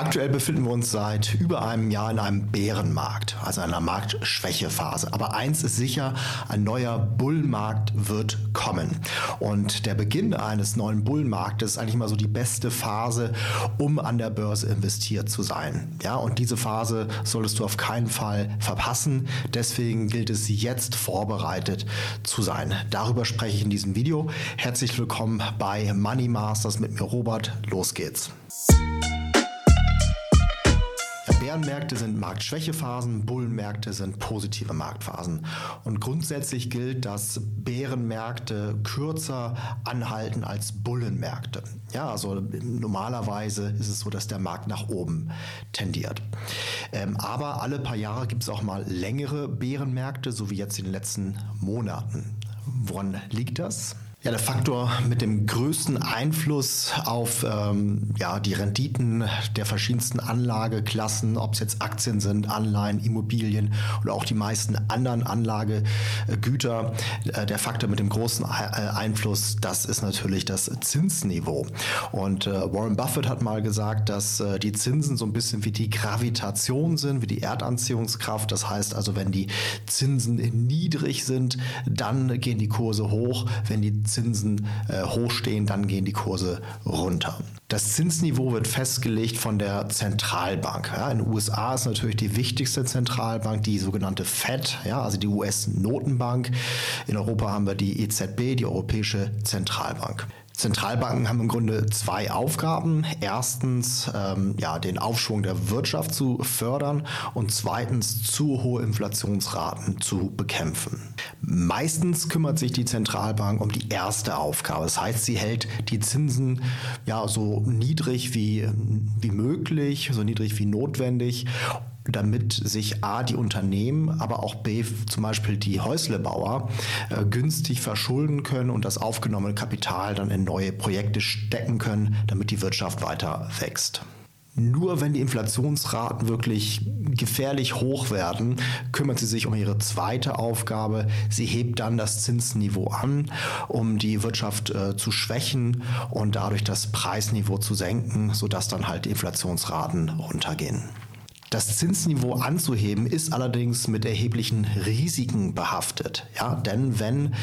Aktuell befinden wir uns seit über einem Jahr in einem Bärenmarkt, also einer Marktschwächephase. Aber eins ist sicher, ein neuer Bullmarkt wird kommen. Und der Beginn eines neuen Bullmarktes ist eigentlich mal so die beste Phase, um an der Börse investiert zu sein. Ja, und diese Phase solltest du auf keinen Fall verpassen. Deswegen gilt es jetzt vorbereitet zu sein. Darüber spreche ich in diesem Video. Herzlich willkommen bei Money Masters mit mir Robert. Los geht's. Bärenmärkte sind Marktschwächephasen, Bullenmärkte sind positive Marktphasen. Und grundsätzlich gilt, dass Bärenmärkte kürzer anhalten als Bullenmärkte. Ja, also normalerweise ist es so, dass der Markt nach oben tendiert. Ähm, aber alle paar Jahre gibt es auch mal längere Bärenmärkte, so wie jetzt in den letzten Monaten. Woran liegt das? Ja, der Faktor mit dem größten Einfluss auf ähm, ja, die Renditen der verschiedensten Anlageklassen, ob es jetzt Aktien sind, Anleihen, Immobilien oder auch die meisten anderen Anlagegüter, äh, der Faktor mit dem großen äh, Einfluss, das ist natürlich das Zinsniveau. Und äh, Warren Buffett hat mal gesagt, dass äh, die Zinsen so ein bisschen wie die Gravitation sind, wie die Erdanziehungskraft. Das heißt also, wenn die Zinsen niedrig sind, dann gehen die Kurse hoch. Wenn die Zinsen äh, hochstehen, dann gehen die Kurse runter. Das Zinsniveau wird festgelegt von der Zentralbank. Ja, in den USA ist natürlich die wichtigste Zentralbank die sogenannte Fed, ja, also die US-Notenbank. In Europa haben wir die EZB, die Europäische Zentralbank. Zentralbanken haben im Grunde zwei Aufgaben. Erstens ähm, ja, den Aufschwung der Wirtschaft zu fördern und zweitens zu hohe Inflationsraten zu bekämpfen. Meistens kümmert sich die Zentralbank um die erste Aufgabe. Das heißt, sie hält die Zinsen ja so niedrig wie, wie möglich, so niedrig wie notwendig damit sich A, die Unternehmen, aber auch B, zum Beispiel die Häuslebauer, äh, günstig verschulden können und das aufgenommene Kapital dann in neue Projekte stecken können, damit die Wirtschaft weiter wächst. Nur wenn die Inflationsraten wirklich gefährlich hoch werden, kümmert sie sich um ihre zweite Aufgabe. Sie hebt dann das Zinsniveau an, um die Wirtschaft äh, zu schwächen und dadurch das Preisniveau zu senken, sodass dann halt die Inflationsraten runtergehen. Das Zinsniveau anzuheben ist allerdings mit erheblichen Risiken behaftet. Ja, denn wenn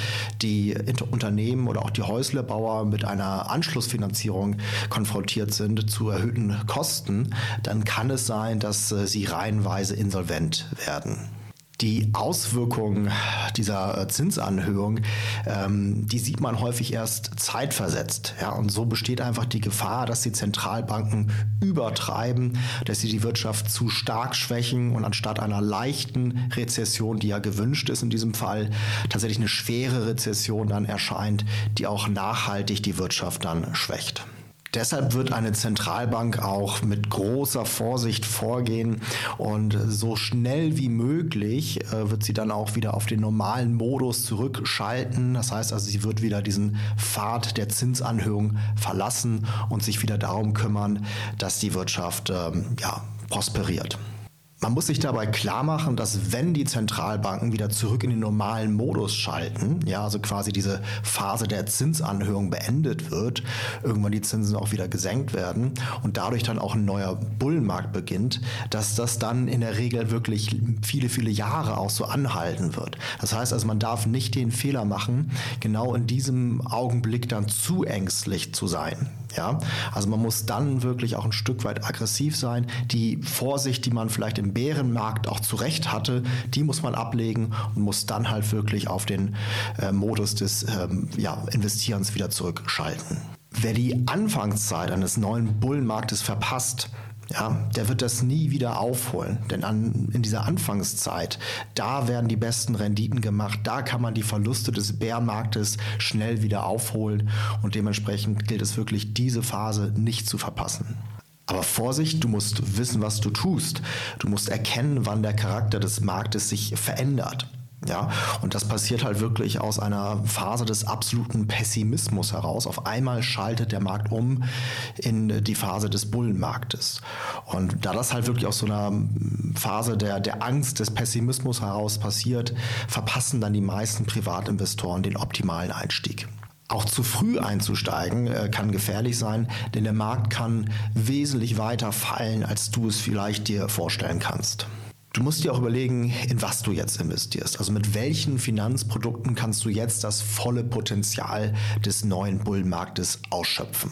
die Unternehmen oder auch die Häuslebauer mit einer Anschlussfinanzierung konfrontiert sind zu erhöhten Kosten, dann kann es sein, dass äh, sie reihenweise insolvent werden. Die Auswirkungen dieser äh, Zinsanhöhung, ähm, die sieht man häufig erst zeitversetzt. Ja, und so besteht einfach die Gefahr, dass die Zentralbanken übertreiben, dass sie die Wirtschaft zu stark schwächen und anstatt einer leichten Rezession, die ja gewünscht ist in diesem Fall, tatsächlich eine schwere Rezession dann erscheint, die auch nachhaltig die Wirtschaft dann schwächt. Deshalb wird eine Zentralbank auch mit großer Vorsicht vorgehen und so schnell wie möglich äh, wird sie dann auch wieder auf den normalen Modus zurückschalten. Das heißt also, sie wird wieder diesen Pfad der Zinsanhöhung verlassen und sich wieder darum kümmern, dass die Wirtschaft ähm, ja, prosperiert. Man muss sich dabei klar machen, dass wenn die Zentralbanken wieder zurück in den normalen Modus schalten, ja, also quasi diese Phase der Zinsanhörung beendet wird, irgendwann die Zinsen auch wieder gesenkt werden und dadurch dann auch ein neuer Bullenmarkt beginnt, dass das dann in der Regel wirklich viele, viele Jahre auch so anhalten wird. Das heißt also, man darf nicht den Fehler machen, genau in diesem Augenblick dann zu ängstlich zu sein. Ja, also man muss dann wirklich auch ein Stück weit aggressiv sein. Die Vorsicht, die man vielleicht im Bärenmarkt auch zurecht hatte, die muss man ablegen und muss dann halt wirklich auf den äh, Modus des ähm, ja, Investierens wieder zurückschalten. Wer die Anfangszeit eines neuen Bullenmarktes verpasst, ja, der wird das nie wieder aufholen. Denn an, in dieser Anfangszeit, da werden die besten Renditen gemacht, da kann man die Verluste des Bärmarktes schnell wieder aufholen und dementsprechend gilt es wirklich, diese Phase nicht zu verpassen. Aber Vorsicht, du musst wissen, was du tust. Du musst erkennen, wann der Charakter des Marktes sich verändert. Ja, und das passiert halt wirklich aus einer Phase des absoluten Pessimismus heraus. Auf einmal schaltet der Markt um in die Phase des Bullenmarktes. Und da das halt wirklich aus so einer Phase der, der Angst, des Pessimismus heraus passiert, verpassen dann die meisten Privatinvestoren den optimalen Einstieg. Auch zu früh einzusteigen äh, kann gefährlich sein, denn der Markt kann wesentlich weiter fallen, als du es vielleicht dir vorstellen kannst. Du musst dir auch überlegen, in was du jetzt investierst. Also mit welchen Finanzprodukten kannst du jetzt das volle Potenzial des neuen Bullenmarktes ausschöpfen.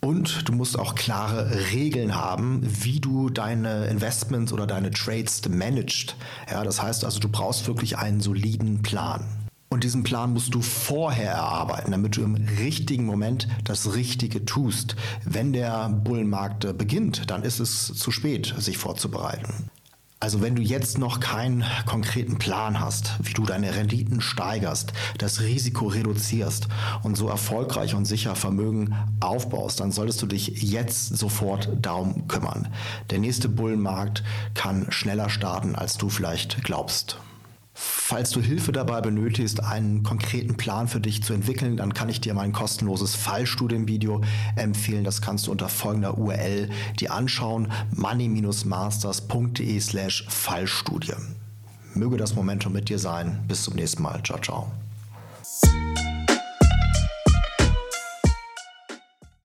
Und du musst auch klare Regeln haben, wie du deine Investments oder deine Trades managst. Ja, das heißt also, du brauchst wirklich einen soliden Plan. Und diesen Plan musst du vorher erarbeiten, damit du im richtigen Moment das Richtige tust. Wenn der Bullenmarkt beginnt, dann ist es zu spät, sich vorzubereiten. Also wenn du jetzt noch keinen konkreten Plan hast, wie du deine Renditen steigerst, das Risiko reduzierst und so erfolgreich und sicher Vermögen aufbaust, dann solltest du dich jetzt sofort darum kümmern. Der nächste Bullenmarkt kann schneller starten, als du vielleicht glaubst. Falls du Hilfe dabei benötigst, einen konkreten Plan für dich zu entwickeln, dann kann ich dir mein kostenloses Fallstudienvideo empfehlen. Das kannst du unter folgender URL dir anschauen: money-masters.de slash Fallstudie. Möge das Momentum mit dir sein. Bis zum nächsten Mal. Ciao, ciao.